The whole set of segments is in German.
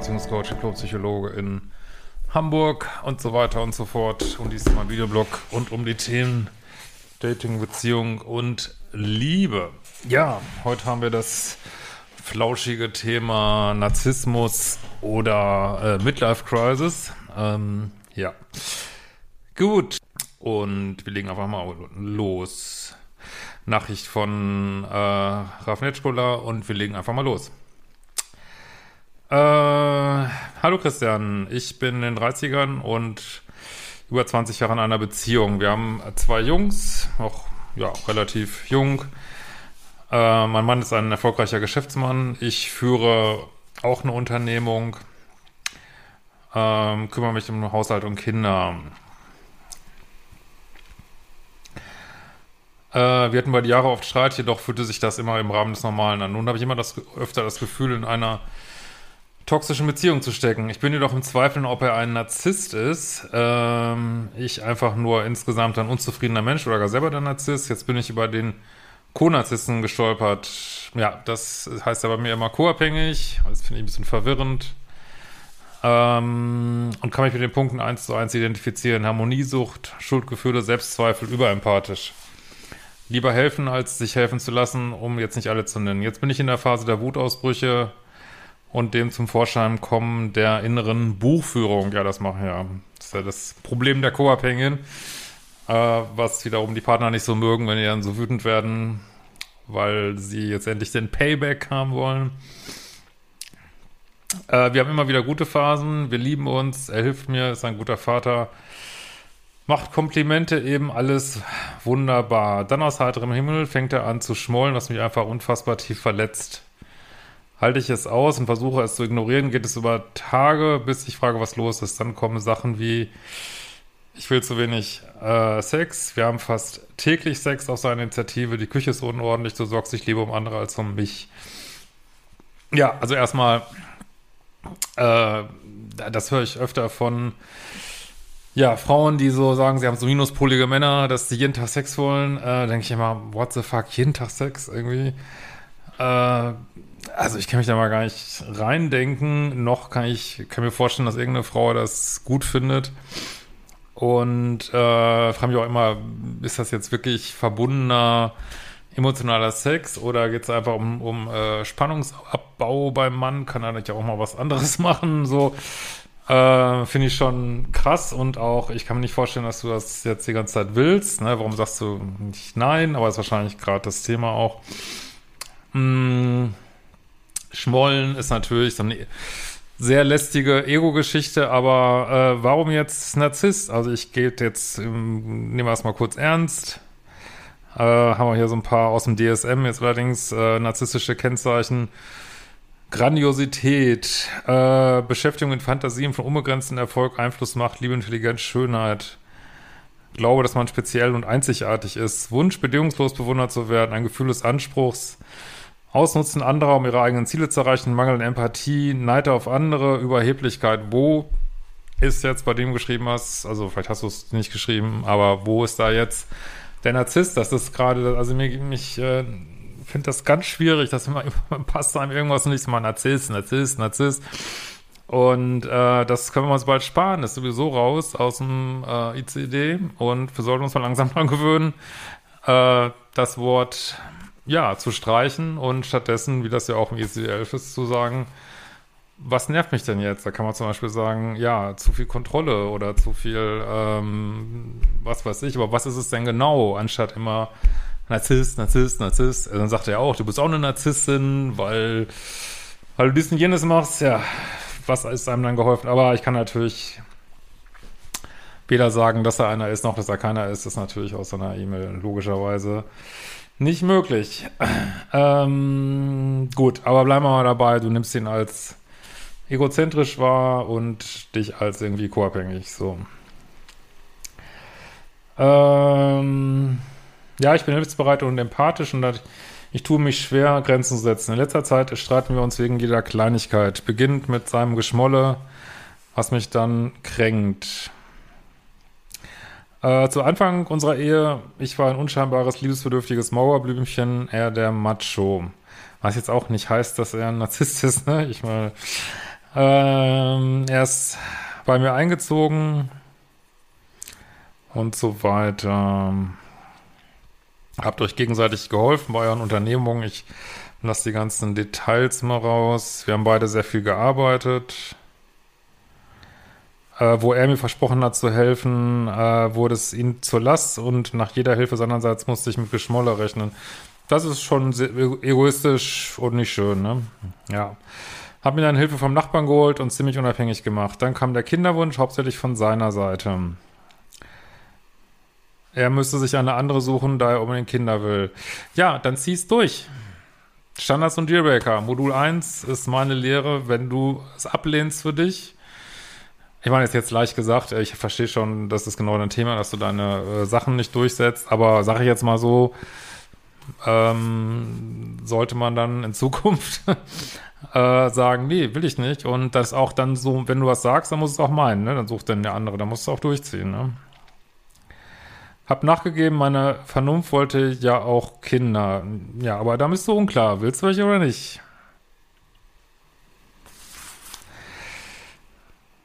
Beziehungscoach, Diplom-Psychologe in Hamburg und so weiter und so fort. Und dies ist mein Videoblog und um die Themen Dating, Beziehung und Liebe. Ja, heute haben wir das flauschige Thema Narzissmus oder äh, Midlife Crisis. Ähm, ja, gut. Und wir legen einfach mal los. Nachricht von äh, Raf Netschkola und wir legen einfach mal los. Äh, hallo Christian, ich bin in den 30ern und über 20 Jahre in einer Beziehung. Wir haben zwei Jungs, auch ja, relativ jung. Äh, mein Mann ist ein erfolgreicher Geschäftsmann. Ich führe auch eine Unternehmung, ähm, kümmere mich um Haushalt und Kinder. Äh, wir hatten bei die Jahre oft Streit, jedoch fühlte sich das immer im Rahmen des Normalen an. Nun habe ich immer das, öfter das Gefühl, in einer toxischen Beziehung zu stecken. Ich bin jedoch im Zweifeln, ob er ein Narzisst ist. Ähm, ich einfach nur insgesamt ein unzufriedener Mensch oder gar selber der Narzisst. Jetzt bin ich über den Co-Narzissten gestolpert. Ja, das heißt ja bei mir immer co-abhängig. Das finde ich ein bisschen verwirrend. Ähm, und kann mich mit den Punkten eins zu eins identifizieren. Harmoniesucht, Schuldgefühle, Selbstzweifel, überempathisch. Lieber helfen, als sich helfen zu lassen, um jetzt nicht alle zu nennen. Jetzt bin ich in der Phase der Wutausbrüche und dem zum Vorschein kommen der inneren Buchführung. Ja, das machen ja. Das ist ja das Problem der Co-Abhängigen, äh, was wiederum die Partner nicht so mögen, wenn die dann so wütend werden, weil sie jetzt endlich den Payback haben wollen. Äh, wir haben immer wieder gute Phasen, wir lieben uns, er hilft mir, ist ein guter Vater macht Komplimente eben alles wunderbar. Dann aus heiterem Himmel fängt er an zu schmollen, was mich einfach unfassbar tief verletzt. Halte ich es aus und versuche es zu ignorieren, geht es über Tage, bis ich frage, was los ist. Dann kommen Sachen wie, ich will zu wenig äh, Sex, wir haben fast täglich Sex auf seine Initiative, die Küche ist unordentlich, du sorgst dich lieber um andere als um mich. Ja, also erstmal, äh, das höre ich öfter von ja, Frauen, die so sagen, sie haben so minuspolige Männer, dass sie jeden Tag Sex wollen, äh, denke ich immer, what the fuck, jeden Tag Sex irgendwie. Äh, also ich kann mich da mal gar nicht reindenken, noch kann ich, kann mir vorstellen, dass irgendeine Frau das gut findet. Und äh, frage mich auch immer, ist das jetzt wirklich verbundener emotionaler Sex oder geht es einfach um, um äh, Spannungsabbau beim Mann? Kann er nicht auch mal was anderes machen? So, äh, Finde ich schon krass und auch, ich kann mir nicht vorstellen, dass du das jetzt die ganze Zeit willst. Ne? Warum sagst du nicht nein? Aber ist wahrscheinlich gerade das Thema auch. Hm, Schmollen ist natürlich so eine sehr lästige Ego-Geschichte, aber äh, warum jetzt Narzisst? Also ich gehe jetzt, ähm, nehmen wir es mal kurz ernst. Äh, haben wir hier so ein paar aus dem DSM, jetzt allerdings äh, narzisstische Kennzeichen. Grandiosität, äh, Beschäftigung mit Fantasien von unbegrenzten Erfolg, Einfluss, Macht, Liebe, Intelligenz, Schönheit. Glaube, dass man speziell und einzigartig ist. Wunsch, bedingungslos bewundert zu werden, ein Gefühl des Anspruchs, Ausnutzen anderer, um ihre eigenen Ziele zu erreichen, Mangel an Empathie, Neid auf andere, Überheblichkeit. Wo ist jetzt bei dem geschrieben hast, also vielleicht hast du es nicht geschrieben, aber wo ist da jetzt der Narzisst? Das ist gerade, also mir, mich, äh, finde das ganz schwierig, dass immer, immer passt einem irgendwas nicht mal Narzisst, Narzisst, Narzisst. Und äh, das können wir uns bald sparen, ist sowieso raus aus dem äh, ICD und wir sollten uns mal langsam dran gewöhnen, äh, das Wort ja zu streichen und stattdessen, wie das ja auch im ICD 11 ist, zu sagen, was nervt mich denn jetzt? Da kann man zum Beispiel sagen, ja, zu viel Kontrolle oder zu viel, ähm, was weiß ich, aber was ist es denn genau, anstatt immer Narzisst, Narzisst, Narzisst. Also dann sagt er auch, du bist auch eine Narzisstin, weil, weil du dies und jenes machst. Ja, was ist einem dann geholfen? Aber ich kann natürlich weder sagen, dass er einer ist, noch dass er keiner ist. Das ist natürlich aus so einer E-Mail logischerweise nicht möglich. Ähm, gut, aber bleiben wir mal dabei. Du nimmst ihn als egozentrisch wahr und dich als irgendwie co-abhängig. So. Ähm, ja, ich bin hilfsbereit und empathisch und ich tue mich schwer, Grenzen zu setzen. In letzter Zeit streiten wir uns wegen jeder Kleinigkeit. Beginnt mit seinem Geschmolle, was mich dann kränkt. Äh, zu Anfang unserer Ehe, ich war ein unscheinbares, liebesbedürftiges Mauerblümchen, er der Macho. Was jetzt auch nicht heißt, dass er ein Narzisst ist, ne? Ich meine, ähm, er ist bei mir eingezogen und so weiter. Habt euch gegenseitig geholfen bei euren Unternehmungen. Ich lasse die ganzen Details mal raus. Wir haben beide sehr viel gearbeitet. Äh, wo er mir versprochen hat zu helfen, äh, wurde es ihm zur Last und nach jeder Hilfe seinerseits musste ich mit Geschmolle rechnen. Das ist schon egoistisch und nicht schön, ne? Ja. Hab mir dann Hilfe vom Nachbarn geholt und ziemlich unabhängig gemacht. Dann kam der Kinderwunsch, hauptsächlich von seiner Seite. Er müsste sich eine andere suchen, da er unbedingt Kinder will. Ja, dann zieh's durch. Standards und Dealbreaker. Modul 1 ist meine Lehre, wenn du es ablehnst für dich. Ich meine, ist jetzt leicht gesagt, ich verstehe schon, das ist genau dein Thema, dass du deine äh, Sachen nicht durchsetzt, aber sage ich jetzt mal so, ähm, sollte man dann in Zukunft äh, sagen, nee, will ich nicht. Und das auch dann so, wenn du was sagst, dann muss es auch meinen, ne? Dann sucht dann der andere, dann musst du auch durchziehen, ne? Hab nachgegeben, meine Vernunft wollte ja auch Kinder. Ja, aber da bist du unklar. Willst du welche oder nicht?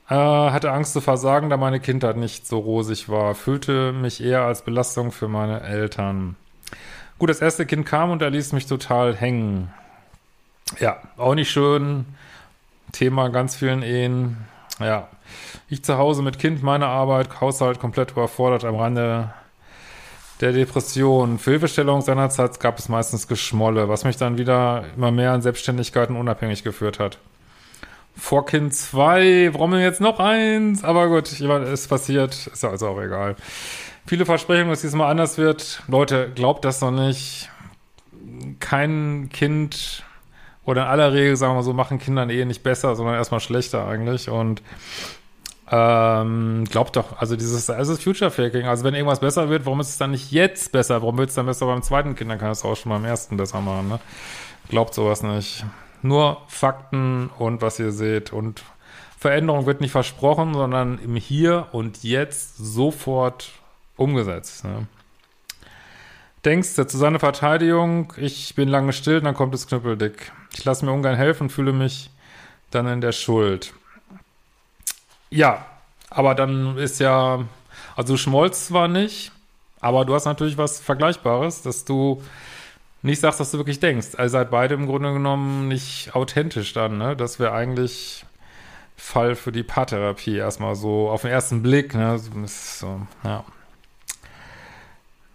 Hatte Angst zu versagen, da meine Kindheit nicht so rosig war. Fühlte mich eher als Belastung für meine Eltern. Gut, das erste Kind kam und er ließ mich total hängen. Ja, auch nicht schön. Thema ganz vielen Ehen. Ja, ich zu Hause mit Kind, meine Arbeit, Haushalt komplett überfordert am Rande der Depression. Für Hilfestellung seinerzeit gab es meistens Geschmolle, was mich dann wieder immer mehr an Selbstständigkeit und unabhängig geführt hat. Vor Kind 2, warum denn jetzt noch eins? Aber gut, ich meine, es passiert, ist ja also auch egal. Viele Versprechungen, dass diesmal anders wird. Leute, glaubt das doch nicht. Kein Kind oder in aller Regel, sagen wir so, machen Kindern eh nicht besser, sondern erstmal schlechter eigentlich. Und ähm, glaubt doch, also dieses, also Future Faking, also wenn irgendwas besser wird, warum ist es dann nicht jetzt besser? Warum wird es dann besser beim zweiten Kind? Dann kann es auch schon beim ersten besser machen, ne? Glaubt sowas nicht. Nur Fakten und was ihr seht und Veränderung wird nicht versprochen, sondern im Hier und Jetzt sofort umgesetzt. Ne? Denkst du zu seiner Verteidigung, ich bin lange still, dann kommt es knüppeldick. Ich lasse mir ungern helfen fühle mich dann in der Schuld. Ja, aber dann ist ja, also du schmollst zwar nicht, aber du hast natürlich was Vergleichbares, dass du nicht sagst, was du wirklich denkst. Also seid beide im Grunde genommen nicht authentisch dann, ne? Das wäre eigentlich Fall für die Paartherapie erstmal so auf den ersten Blick, ne? So, ja.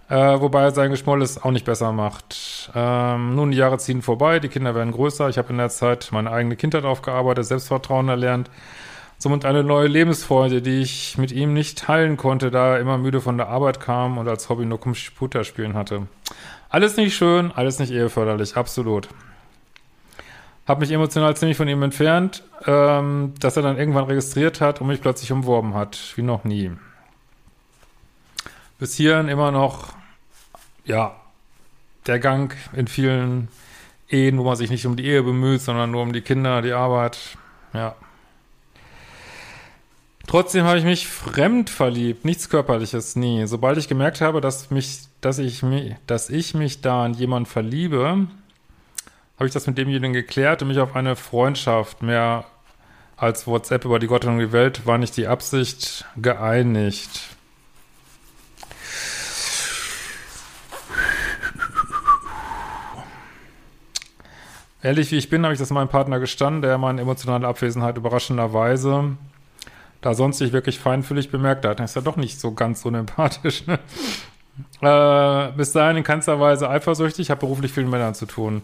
Äh, wobei sein Geschmoll es auch nicht besser macht. Ähm, nun, die Jahre ziehen vorbei, die Kinder werden größer. Ich habe in der Zeit meine eigene Kindheit aufgearbeitet, Selbstvertrauen erlernt somit eine neue Lebensfreude, die ich mit ihm nicht teilen konnte, da er immer müde von der Arbeit kam und als Hobby nur Computer spielen hatte. Alles nicht schön, alles nicht eheförderlich, absolut. Hab mich emotional ziemlich von ihm entfernt, ähm, dass er dann irgendwann registriert hat und mich plötzlich umworben hat, wie noch nie. Bis hierhin immer noch, ja, der Gang in vielen Ehen, wo man sich nicht um die Ehe bemüht, sondern nur um die Kinder, die Arbeit, ja. Trotzdem habe ich mich fremd verliebt, nichts Körperliches, nie. Sobald ich gemerkt habe, dass mich, dass ich mich, dass ich mich da an jemanden verliebe, habe ich das mit demjenigen geklärt und mich auf eine Freundschaft mehr als WhatsApp über die Gott und die Welt war nicht die Absicht geeinigt. Ehrlich wie ich bin, habe ich das meinem Partner gestanden, der meine emotionale Abwesenheit überraschenderweise, da sonst sich wirklich feinfühlig bemerkt hat. Das ist ja doch nicht so ganz unempathisch. Ne? Äh, bis dahin in keinster Weise eifersüchtig, habe beruflich viel mit Männern zu tun.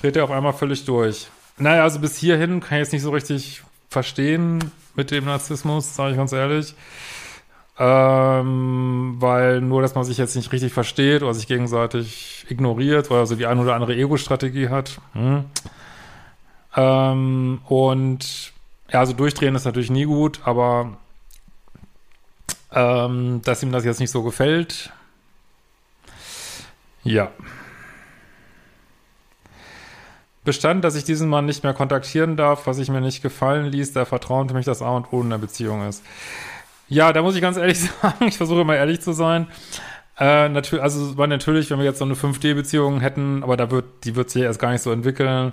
Dreht er auf einmal völlig durch. Naja, also bis hierhin kann ich jetzt nicht so richtig verstehen mit dem Narzissmus, sage ich ganz ehrlich. Ähm, weil nur, dass man sich jetzt nicht richtig versteht oder sich gegenseitig ignoriert oder so die eine oder andere Ego-Strategie hat. Hm. Ähm, und ja, also durchdrehen ist natürlich nie gut, aber ähm, dass ihm das jetzt nicht so gefällt, ja. Bestand, dass ich diesen Mann nicht mehr kontaktieren darf, was ich mir nicht gefallen ließ, der Vertrauen für mich das A und O in der Beziehung ist. Ja, da muss ich ganz ehrlich sagen, ich versuche immer ehrlich zu sein. Äh, natürlich, also war natürlich, wenn wir jetzt so eine 5D-Beziehung hätten, aber da wird, die wird sich erst gar nicht so entwickeln.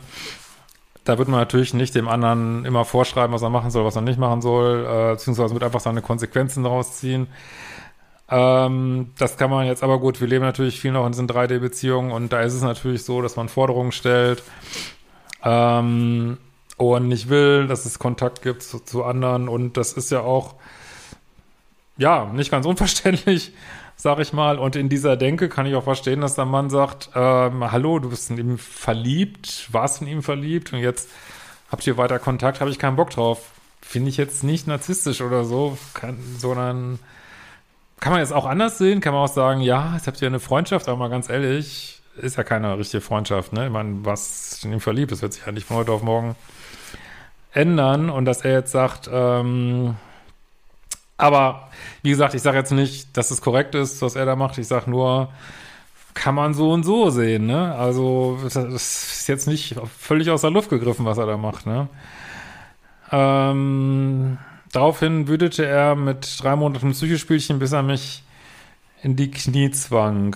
Da wird man natürlich nicht dem anderen immer vorschreiben, was er machen soll, was er nicht machen soll, äh, beziehungsweise wird einfach seine Konsequenzen daraus ziehen. Ähm, das kann man jetzt aber gut, wir leben natürlich viel noch in diesen 3D-Beziehungen und da ist es natürlich so, dass man Forderungen stellt ähm, und nicht will, dass es Kontakt gibt zu, zu anderen und das ist ja auch ja, nicht ganz unverständlich, sag ich mal. Und in dieser Denke kann ich auch verstehen, dass der Mann sagt, ähm, hallo, du bist in ihm verliebt, warst in ihm verliebt und jetzt habt ihr weiter Kontakt, habe ich keinen Bock drauf. Finde ich jetzt nicht narzisstisch oder so, kann, sondern kann man jetzt auch anders sehen, kann man auch sagen, ja, jetzt habt ihr eine Freundschaft, aber mal ganz ehrlich, ist ja keine richtige Freundschaft, ne? Ich meine, was in ihm verliebt, das wird sich ja nicht von heute auf morgen ändern und dass er jetzt sagt, ähm, aber wie gesagt, ich sage jetzt nicht, dass es korrekt ist, was er da macht. Ich sage nur, kann man so und so sehen, ne? Also, das ist jetzt nicht völlig aus der Luft gegriffen, was er da macht, ne? Ähm, daraufhin wütete er mit drei Monaten Psychospielchen, bis er mich in die Knie zwang.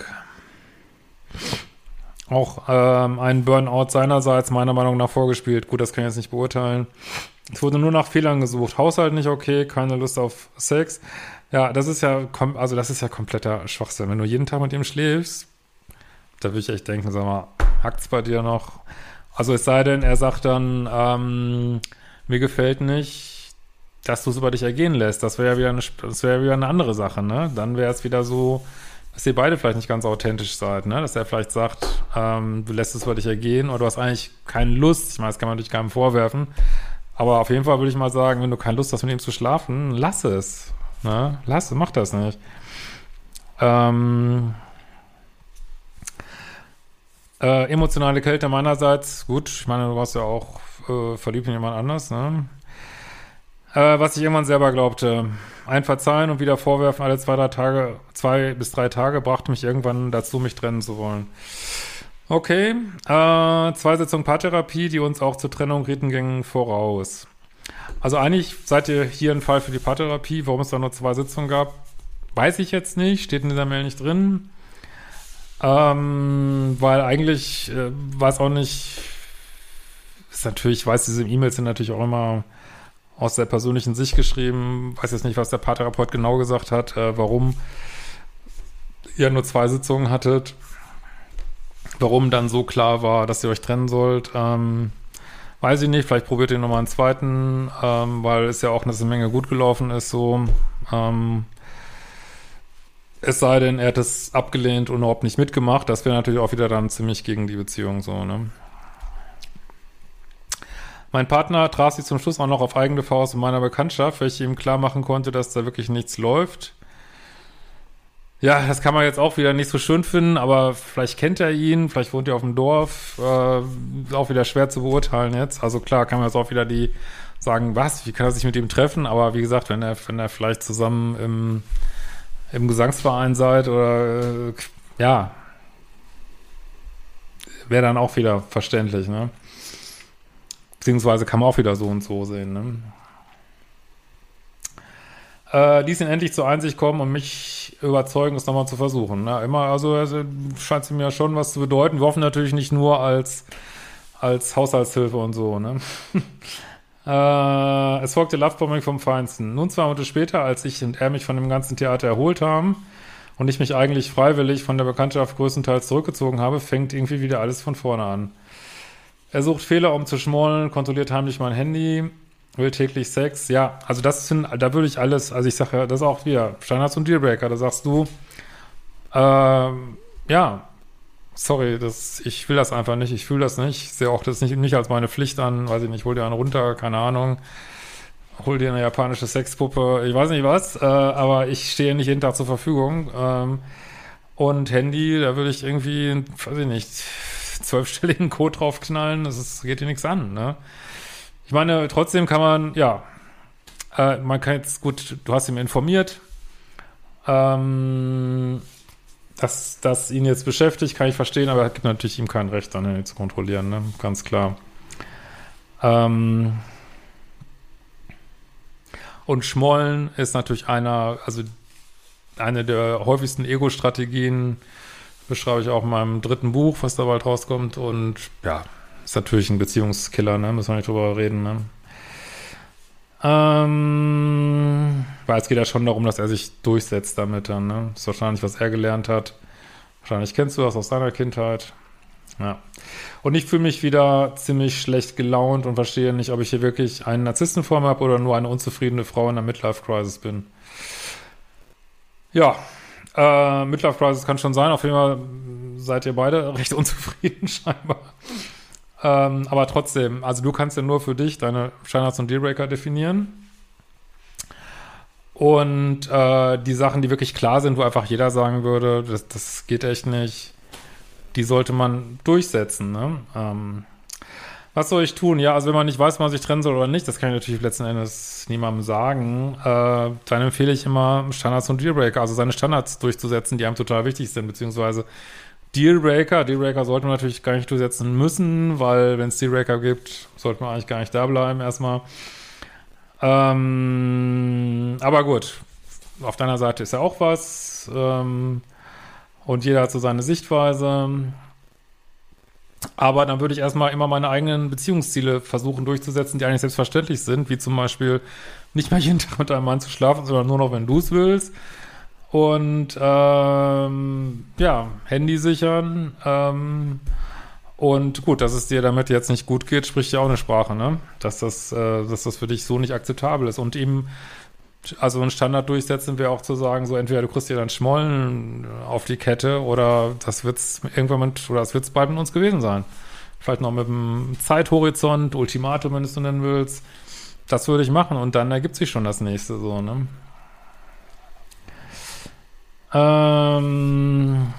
Auch ähm, ein Burnout seinerseits meiner Meinung nach vorgespielt. Gut, das kann ich jetzt nicht beurteilen. Es wurde nur nach Fehlern gesucht. Haushalt nicht okay, keine Lust auf Sex. Ja, das ist ja, also das ist ja kompletter Schwachsinn. Wenn du jeden Tag mit ihm schläfst, da würde ich echt denken, sag mal, hackt's bei dir noch? Also es sei denn, er sagt dann, ähm, mir gefällt nicht, dass du es über dich ergehen lässt. Das wäre ja wieder eine, das wäre wieder eine andere Sache, ne? Dann wäre es wieder so, dass ihr beide vielleicht nicht ganz authentisch seid, ne? Dass er vielleicht sagt, ähm, du lässt es über dich ergehen oder du hast eigentlich keine Lust. Ich meine, das kann man natürlich keinem vorwerfen. Aber auf jeden Fall würde ich mal sagen, wenn du keine Lust hast, mit ihm zu schlafen, lass es. Ne? Lass es, mach das nicht. Ähm, äh, emotionale Kälte meinerseits, gut, ich meine, du warst ja auch äh, verliebt in jemand anders, ne? Äh, was ich irgendwann selber glaubte. Ein Verzeihen und wieder vorwerfen alle zwei, drei Tage, zwei bis drei Tage brachte mich irgendwann dazu, mich trennen zu wollen. Okay, äh, zwei Sitzungen Paartherapie, die uns auch zur Trennung reden, gingen voraus. Also eigentlich seid ihr hier ein Fall für die Paartherapie. Warum es da nur zwei Sitzungen gab, weiß ich jetzt nicht, steht in dieser Mail nicht drin. Ähm, weil eigentlich äh, weiß auch nicht, ist natürlich, ich weiß, diese E-Mails sind natürlich auch immer aus der persönlichen Sicht geschrieben, weiß jetzt nicht, was der Paartherapeut genau gesagt hat, äh, warum ihr nur zwei Sitzungen hattet Warum dann so klar war, dass ihr euch trennen sollt, ähm, weiß ich nicht. Vielleicht probiert ihr nochmal einen zweiten, ähm, weil es ja auch eine Menge gut gelaufen ist, so. Ähm, es sei denn, er hat es abgelehnt und überhaupt nicht mitgemacht. Das wäre natürlich auch wieder dann ziemlich gegen die Beziehung, so, ne? Mein Partner traf sich zum Schluss auch noch auf eigene Faust in meiner Bekanntschaft, welche ihm klar machen konnte, dass da wirklich nichts läuft. Ja, das kann man jetzt auch wieder nicht so schön finden, aber vielleicht kennt er ihn, vielleicht wohnt er auf dem Dorf, äh, auch wieder schwer zu beurteilen jetzt. Also klar kann man jetzt auch wieder die sagen, was, wie kann er sich mit ihm treffen? Aber wie gesagt, wenn er, wenn er vielleicht zusammen im, im Gesangsverein seid oder äh, ja, wäre dann auch wieder verständlich, ne? Beziehungsweise kann man auch wieder so und so sehen, ne? Äh, ließ ihn endlich zur Einsicht kommen und mich überzeugen, es nochmal zu versuchen. Ne? Immer, also, also scheint sie mir schon was zu bedeuten. Wir hoffen natürlich nicht nur als, als Haushaltshilfe und so. Ne? äh, es folgte Lovebombing vom Feinsten. Nun zwei Monate später, als ich und er mich von dem ganzen Theater erholt haben und ich mich eigentlich freiwillig von der Bekanntschaft größtenteils zurückgezogen habe, fängt irgendwie wieder alles von vorne an. Er sucht Fehler, um zu schmollen, kontrolliert heimlich mein Handy, will täglich Sex. Ja, also das sind, da würde ich alles, also ich sage ja, das ist auch wieder Standards und Dealbreaker. Da sagst du, ähm, ja, sorry, das, ich will das einfach nicht, ich fühle das nicht, ich sehe auch das nicht, nicht als meine Pflicht an, weiß ich nicht, hol dir einen runter, keine Ahnung, hol dir eine japanische Sexpuppe, ich weiß nicht was, äh, aber ich stehe nicht jeden Tag zur Verfügung. Ähm, und Handy, da würde ich irgendwie, weiß ich nicht, zwölfstelligen Code draufknallen, das ist, geht dir nichts an, ne? Ich meine, trotzdem kann man, ja, äh, man kann jetzt, gut, du hast ihn informiert, ähm, dass das ihn jetzt beschäftigt, kann ich verstehen, aber er gibt natürlich ihm kein Recht, dann zu kontrollieren, ne? Ganz klar. Ähm und Schmollen ist natürlich einer, also eine der häufigsten Ego-Strategien, beschreibe ich auch in meinem dritten Buch, was da bald rauskommt. Und ja, ist natürlich ein Beziehungskiller, ne? Müssen wir nicht drüber reden, ne? Ähm, weil es geht ja schon darum, dass er sich durchsetzt damit dann, ne? Das ist wahrscheinlich, was er gelernt hat. Wahrscheinlich kennst du das aus deiner Kindheit. Ja. Und ich fühle mich wieder ziemlich schlecht gelaunt und verstehe nicht, ob ich hier wirklich einen Narzissten vor mir habe oder nur eine unzufriedene Frau in der Midlife-Crisis bin. Ja, äh, Midlife-Crisis kann schon sein. Auf jeden Fall seid ihr beide recht unzufrieden scheinbar. Ähm, aber trotzdem, also du kannst ja nur für dich deine Standards und Dealbreaker definieren. Und äh, die Sachen, die wirklich klar sind, wo einfach jeder sagen würde, das, das geht echt nicht, die sollte man durchsetzen. Ne? Ähm, was soll ich tun? Ja, also wenn man nicht weiß, ob man sich trennen soll oder nicht, das kann ich natürlich letzten Endes niemandem sagen, äh, dann empfehle ich immer Standards und Dealbreaker, also seine Standards durchzusetzen, die einem total wichtig sind, beziehungsweise Dealbreaker. Dealbreaker sollte man natürlich gar nicht durchsetzen müssen, weil wenn es Dealbreaker gibt, sollte man eigentlich gar nicht da bleiben erstmal. Ähm, aber gut, auf deiner Seite ist ja auch was. Ähm, und jeder hat so seine Sichtweise. Aber dann würde ich erstmal immer meine eigenen Beziehungsziele versuchen durchzusetzen, die eigentlich selbstverständlich sind, wie zum Beispiel nicht mehr jeden Tag mit einem Mann zu schlafen, sondern nur noch, wenn du es willst. Und ähm, ja, Handy sichern. Ähm, und gut, dass es dir damit jetzt nicht gut geht, spricht ja auch eine Sprache, ne? Dass das, äh, dass das für dich so nicht akzeptabel ist. Und eben, also ein Standard durchsetzen wäre auch zu sagen, so entweder du kriegst dir dann Schmollen auf die Kette oder das wird's irgendwann mit, oder das wird's bald mit uns gewesen sein. Vielleicht noch mit einem Zeithorizont, Ultimatum, wenn du es so nennen willst. Das würde ich machen und dann ergibt sich schon das nächste so, ne? Ähm,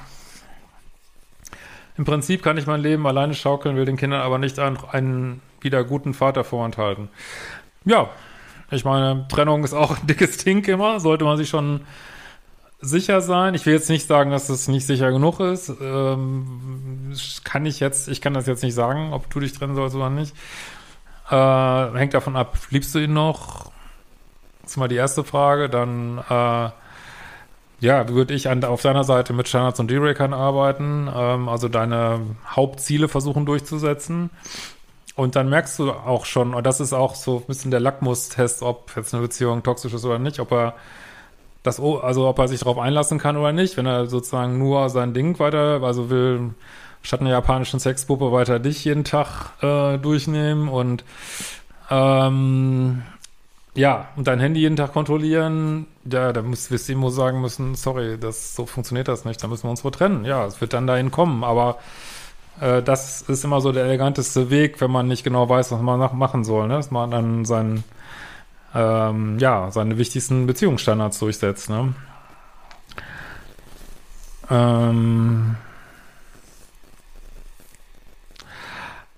Im Prinzip kann ich mein Leben alleine schaukeln, will den Kindern aber nicht einen, einen wieder guten Vater vorenthalten. Ja, ich meine, Trennung ist auch ein dickes Ding immer, sollte man sich schon sicher sein. Ich will jetzt nicht sagen, dass es nicht sicher genug ist. Ähm, kann ich jetzt, ich kann das jetzt nicht sagen, ob du dich trennen sollst oder nicht. Äh, hängt davon ab, liebst du ihn noch? Das ist mal die erste Frage. Dann äh, ja, würde ich an, auf deiner Seite mit Standards und D-Breakern arbeiten, ähm, also deine Hauptziele versuchen durchzusetzen. Und dann merkst du auch schon, und das ist auch so ein bisschen der Lackmustest, ob jetzt eine Beziehung toxisch ist oder nicht, ob er das, also ob er sich darauf einlassen kann oder nicht, wenn er sozusagen nur sein Ding weiter, also will statt einer japanischen Sexpuppe weiter dich jeden Tag äh, durchnehmen und ähm, ja, und dein Handy jeden Tag kontrollieren, ja, da muss wirst du ihm sagen müssen, sorry, das so funktioniert das nicht, da müssen wir uns wohl trennen. Ja, es wird dann dahin kommen, aber äh, das ist immer so der eleganteste Weg, wenn man nicht genau weiß, was man machen soll, ne? Dass man dann seinen, ähm, ja, seine wichtigsten Beziehungsstandards durchsetzt, ne? Ähm,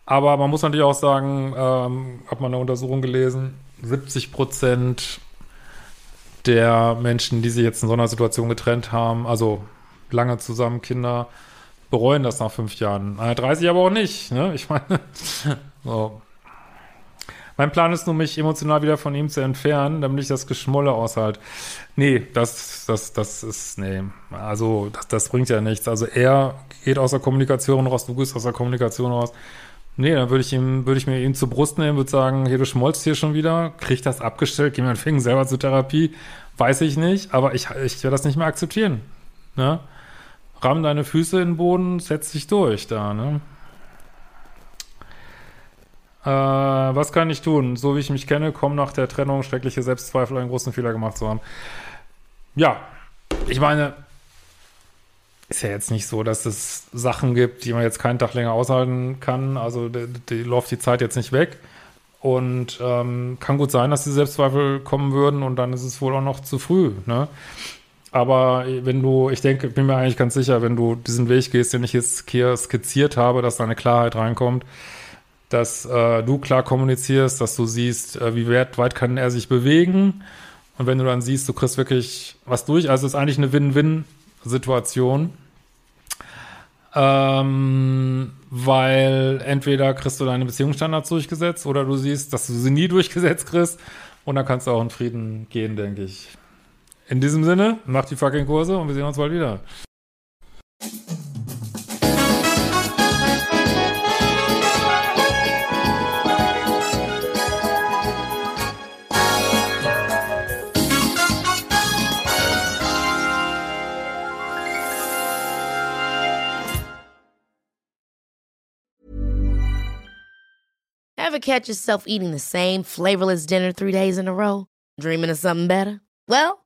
aber man muss natürlich auch sagen, ähm, hat man eine Untersuchung gelesen, 70 Prozent der Menschen, die sich jetzt in so einer Situation getrennt haben, also lange zusammen Kinder, bereuen das nach fünf Jahren. 30 aber auch nicht, ne? Ich meine, so. Mein Plan ist nur, mich emotional wieder von ihm zu entfernen, damit ich das Geschmolle aushalte. Nee, das, das, das ist, nee. Also, das, das bringt ja nichts. Also, er geht aus der Kommunikation raus, du gehst aus der Kommunikation raus. Nee, dann würde ich ihm, würde ich mir ihn zur Brust nehmen, würde sagen, hier, du schmolzt hier schon wieder, krieg das abgestellt, geh mir einen Finger selber zur Therapie, weiß ich nicht, aber ich, ich werde das nicht mehr akzeptieren, ne? Ramm deine Füße in den Boden, setz dich durch da, ne? Äh, was kann ich tun? So wie ich mich kenne, kommen nach der Trennung schreckliche Selbstzweifel, einen großen Fehler gemacht zu haben. Ja, ich meine, ist ja jetzt nicht so, dass es Sachen gibt, die man jetzt keinen Tag länger aushalten kann. Also die, die läuft die Zeit jetzt nicht weg. Und ähm, kann gut sein, dass die Selbstzweifel kommen würden und dann ist es wohl auch noch zu früh. Ne? Aber wenn du, ich denke, bin mir eigentlich ganz sicher, wenn du diesen Weg gehst, den ich jetzt hier skizziert habe, dass da eine Klarheit reinkommt, dass äh, du klar kommunizierst, dass du siehst, äh, wie weit, weit kann er sich bewegen. Und wenn du dann siehst, du kriegst wirklich was durch, also es ist eigentlich eine Win-Win-Situation. Ähm, weil entweder kriegst du deine Beziehungsstandards durchgesetzt oder du siehst, dass du sie nie durchgesetzt kriegst und dann kannst du auch in Frieden gehen, denke ich. In diesem Sinne, mach die fucking Kurse und wir sehen uns bald wieder. Ever catch yourself eating the same flavorless dinner three days in a row? Dreaming of something better? Well,